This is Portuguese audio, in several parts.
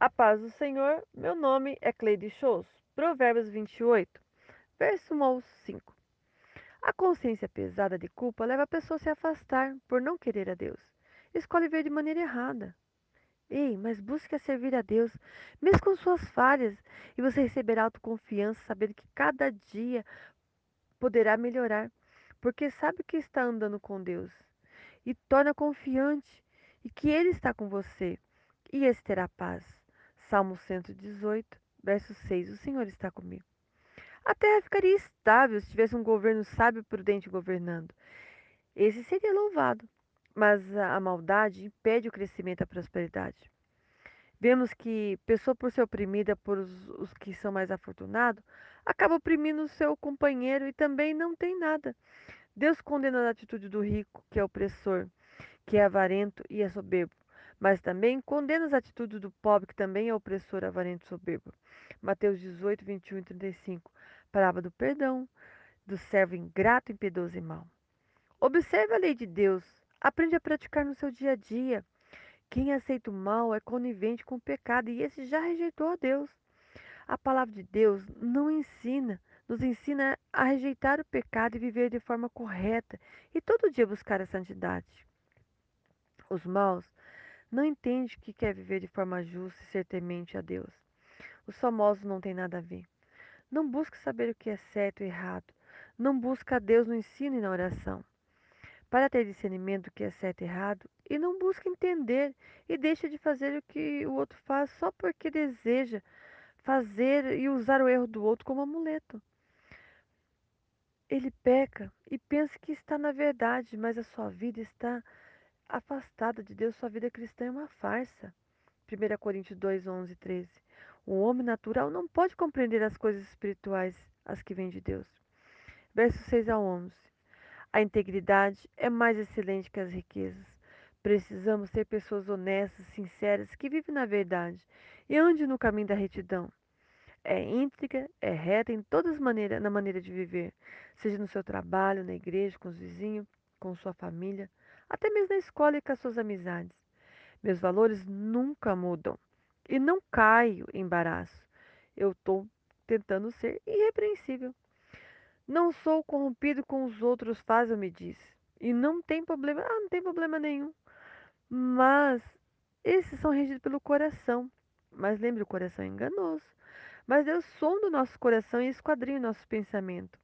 A paz do Senhor, meu nome é Cleide Shows. Provérbios 28, verso 1 ao 5. A consciência pesada de culpa leva a pessoa a se afastar por não querer a Deus. Escolhe ver de maneira errada. Ei, mas busque a servir a Deus, mesmo com suas falhas, e você receberá autoconfiança, sabendo que cada dia poderá melhorar, porque sabe que está andando com Deus. E torna confiante e que Ele está com você, e esse terá paz. Salmo 118, verso 6. O Senhor está comigo. A terra ficaria estável se tivesse um governo sábio e prudente governando. Esse seria louvado. Mas a maldade impede o crescimento e a prosperidade. Vemos que pessoa por ser oprimida por os, os que são mais afortunados, acaba oprimindo o seu companheiro e também não tem nada. Deus condena a atitude do rico, que é opressor, que é avarento e é soberbo mas também condena as atitudes do pobre, que também é opressor, avarento soberbo. Mateus 18, 21 e 35. Parábola do perdão, do servo ingrato, impiedoso e mau. Observe a lei de Deus. Aprende a praticar no seu dia a dia. Quem aceita o mal é conivente com o pecado e esse já rejeitou a Deus. A palavra de Deus não ensina, nos ensina a rejeitar o pecado e viver de forma correta e todo dia buscar a santidade. Os maus não entende que quer viver de forma justa e ser temente a Deus. Os famosos não têm nada a ver. Não busca saber o que é certo e errado. Não busca a Deus no ensino e na oração. Para ter discernimento do que é certo e errado, e não busca entender e deixa de fazer o que o outro faz só porque deseja fazer e usar o erro do outro como amuleto. Ele peca e pensa que está na verdade, mas a sua vida está afastada de Deus, sua vida cristã é uma farsa. 1 Coríntios 2, 11 e 13. O homem natural não pode compreender as coisas espirituais, as que vêm de Deus. Versos 6 a 11. A integridade é mais excelente que as riquezas. Precisamos ser pessoas honestas, sinceras, que vivem na verdade e andem no caminho da retidão. É íntegra, é reta em todas as maneiras, na maneira de viver, seja no seu trabalho, na igreja, com os vizinhos, com sua família, até mesmo na escola e com as suas amizades. Meus valores nunca mudam e não caio em embaraço. Eu estou tentando ser irrepreensível. Não sou corrompido com os outros fazem, me diz. E não tem problema, ah, não tem problema nenhum. Mas esses são regidos pelo coração. Mas lembre, o coração é enganoso. Mas Deus sonda o nosso coração e esquadrinha o nosso pensamento.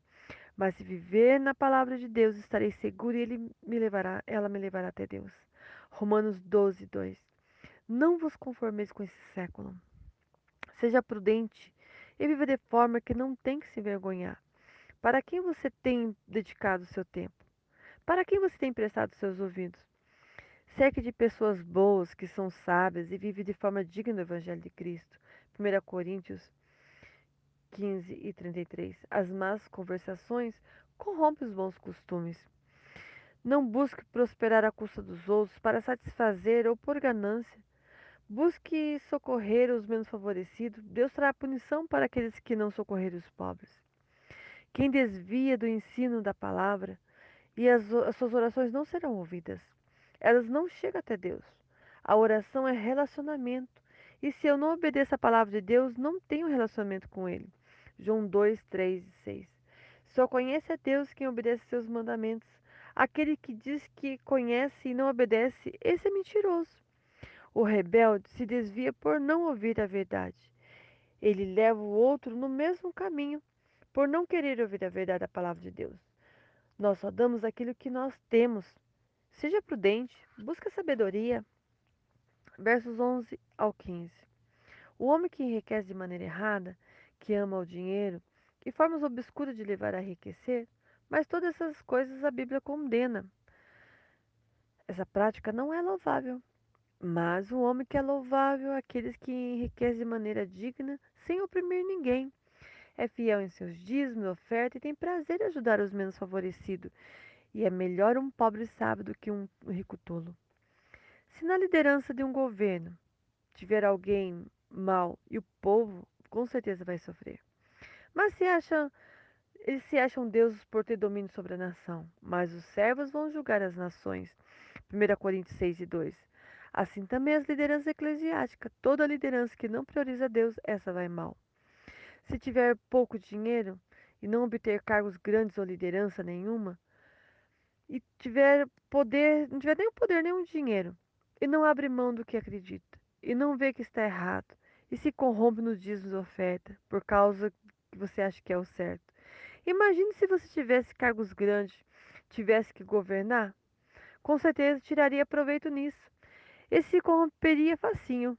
Mas se viver na palavra de Deus, estarei seguro e ele me levará, ela me levará até Deus. Romanos 12, 2. Não vos conformeis com esse século. Seja prudente e viva de forma que não tem que se envergonhar. Para quem você tem dedicado o seu tempo? Para quem você tem prestado seus ouvidos? Cerque de pessoas boas que são sábias e vivem de forma digna do Evangelho de Cristo. 1 Coríntios 15 e 33. As más conversações corrompem os bons costumes. Não busque prosperar à custa dos outros para satisfazer ou por ganância. Busque socorrer os menos favorecidos. Deus trará punição para aqueles que não socorrerem os pobres. Quem desvia do ensino da palavra e as, as suas orações não serão ouvidas. Elas não chegam até Deus. A oração é relacionamento. E se eu não obedeço a palavra de Deus, não tenho relacionamento com Ele. João 2, 3 e 6. Só conhece a Deus quem obedece seus mandamentos. Aquele que diz que conhece e não obedece, esse é mentiroso. O rebelde se desvia por não ouvir a verdade. Ele leva o outro no mesmo caminho, por não querer ouvir a verdade da palavra de Deus. Nós só damos aquilo que nós temos. Seja prudente, busca sabedoria. Versos 11 ao 15. O homem que enriquece de maneira errada que ama o dinheiro e formas obscuras de levar a enriquecer, mas todas essas coisas a Bíblia condena. Essa prática não é louvável. Mas o homem que é louvável é aqueles que enriquecem de maneira digna, sem oprimir ninguém. É fiel em seus dízimos oferta e tem prazer em ajudar os menos favorecidos. E é melhor um pobre sábio do que um rico tolo. Se na liderança de um governo tiver alguém mau e o povo com certeza vai sofrer. Mas se acham, eles se acham deuses por ter domínio sobre a nação, mas os servos vão julgar as nações. 1 Coríntios 6 e 2. Assim também as lideranças eclesiásticas. Toda liderança que não prioriza Deus, essa vai mal. Se tiver pouco dinheiro e não obter cargos grandes ou liderança nenhuma, e tiver poder, não tiver nem poder nem dinheiro, e não abre mão do que acredita, e não vê que está errado, e se corrompe nos dízimos oferta, por causa que você acha que é o certo. Imagine se você tivesse cargos grandes, tivesse que governar, com certeza tiraria proveito nisso. E se corromperia facinho,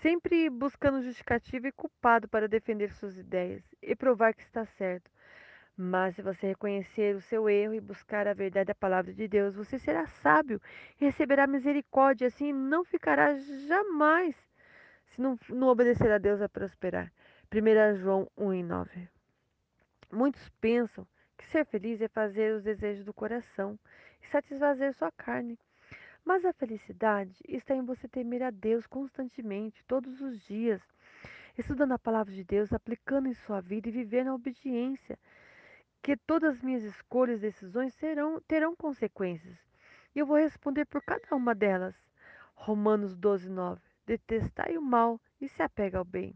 sempre buscando justificativa e culpado para defender suas ideias e provar que está certo. Mas se você reconhecer o seu erro e buscar a verdade da palavra de Deus, você será sábio e receberá misericórdia, assim não ficará jamais, se não, não obedecer a Deus, a prosperar. 1 João 1 e 9. Muitos pensam que ser feliz é fazer os desejos do coração e satisfazer sua carne. Mas a felicidade está em você temer a Deus constantemente, todos os dias, estudando a palavra de Deus, aplicando em sua vida e viver na obediência que todas as minhas escolhas e decisões serão, terão consequências. E eu vou responder por cada uma delas. Romanos 12, 9. Detestai o mal e se apega ao bem.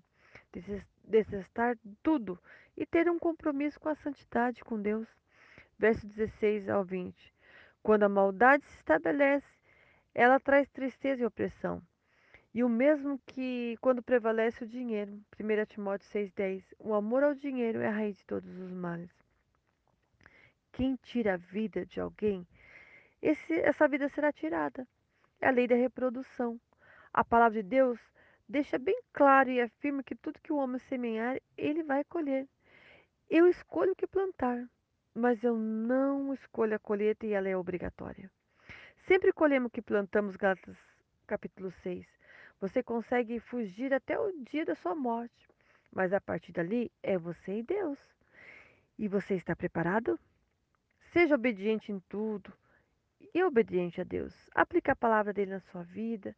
Detestar tudo e ter um compromisso com a santidade com Deus. Verso 16 ao 20. Quando a maldade se estabelece, ela traz tristeza e opressão. E o mesmo que quando prevalece o dinheiro. 1 Timóteo 6,10. O amor ao dinheiro é a raiz de todos os males quem tira a vida de alguém, esse, essa vida será tirada. É a lei da reprodução. A palavra de Deus deixa bem claro e afirma que tudo que o homem semear, ele vai colher. Eu escolho o que plantar, mas eu não escolho a colheita e ela é obrigatória. Sempre colhemos o que plantamos, Gálatas capítulo 6. Você consegue fugir até o dia da sua morte, mas a partir dali é você e Deus. E você está preparado? Seja obediente em tudo e obediente a Deus. Aplique a palavra dele na sua vida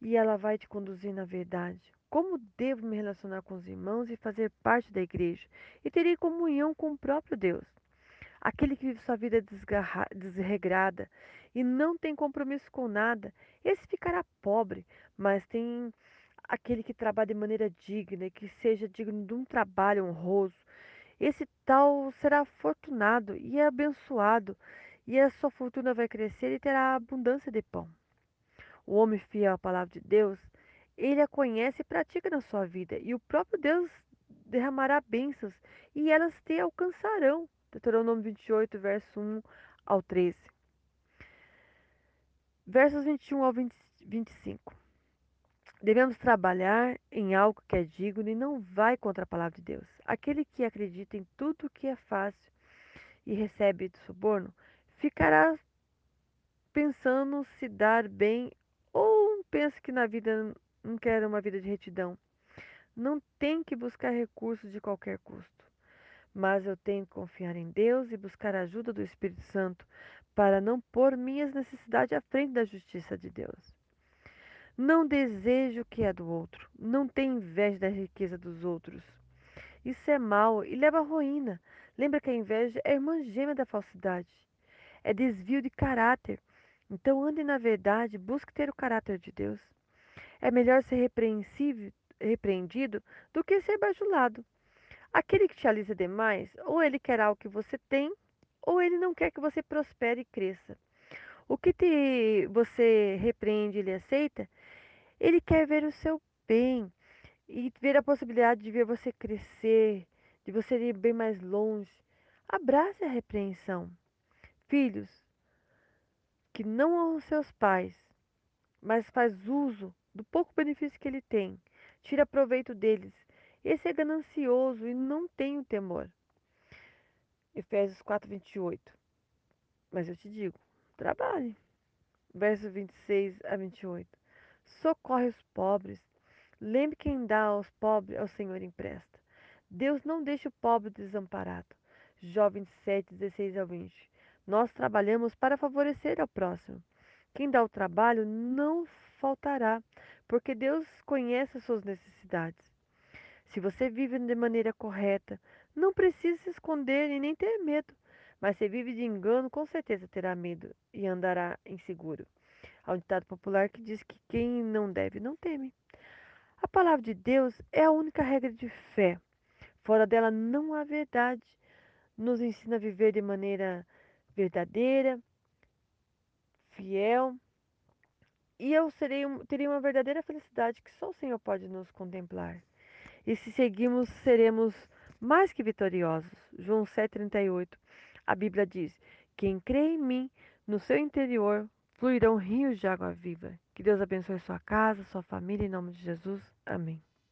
e ela vai te conduzir na verdade. Como devo me relacionar com os irmãos e fazer parte da igreja e ter comunhão com o próprio Deus? Aquele que vive sua vida desregrada e não tem compromisso com nada, esse ficará pobre, mas tem aquele que trabalha de maneira digna e que seja digno de um trabalho honroso, esse tal será afortunado e abençoado, e a sua fortuna vai crescer e terá abundância de pão. O homem fiel à palavra de Deus, ele a conhece e pratica na sua vida, e o próprio Deus derramará bênçãos, e elas te alcançarão. Deuteronômio 28, verso 1 ao 13. Versos 21 ao 20, 25. Devemos trabalhar em algo que é digno e não vai contra a palavra de Deus. Aquele que acredita em tudo que é fácil e recebe de suborno, ficará pensando se dar bem ou pensa que na vida não quer uma vida de retidão. Não tem que buscar recursos de qualquer custo. Mas eu tenho que confiar em Deus e buscar a ajuda do Espírito Santo para não pôr minhas necessidades à frente da justiça de Deus. Não deseja o que é do outro. Não tem inveja da riqueza dos outros. Isso é mal e leva à ruína. Lembra que a inveja é a irmã gêmea da falsidade. É desvio de caráter. Então ande na verdade, busque ter o caráter de Deus. É melhor ser repreendido do que ser bajulado. Aquele que te alisa demais, ou ele quer algo que você tem, ou ele não quer que você prospere e cresça. O que te, você repreende ele aceita ele quer ver o seu bem e ver a possibilidade de ver você crescer, de você ir bem mais longe. Abrace a repreensão. Filhos que não honram seus pais, mas faz uso do pouco benefício que ele tem, tira proveito deles. Esse é ganancioso e não tem o temor. Efésios 4, 28. Mas eu te digo, trabalhe. Versos 26 a 28 socorre os pobres. Lembre quem dá aos pobres, ao Senhor empresta. Deus não deixa o pobre desamparado. Jó 27, 16 ao 20. Nós trabalhamos para favorecer ao próximo. Quem dá o trabalho não faltará, porque Deus conhece as suas necessidades. Se você vive de maneira correta, não precisa se esconder e nem ter medo. Mas se vive de engano, com certeza terá medo e andará inseguro. Há um ditado popular que diz que quem não deve não teme. A palavra de Deus é a única regra de fé. Fora dela não há verdade. Nos ensina a viver de maneira verdadeira, fiel. E eu serei, teria uma verdadeira felicidade que só o Senhor pode nos contemplar. E se seguirmos, seremos mais que vitoriosos. João 7,38. A Bíblia diz: Quem crê em mim, no seu interior fluirão rios de água viva. Que Deus abençoe sua casa, sua família, em nome de Jesus. Amém.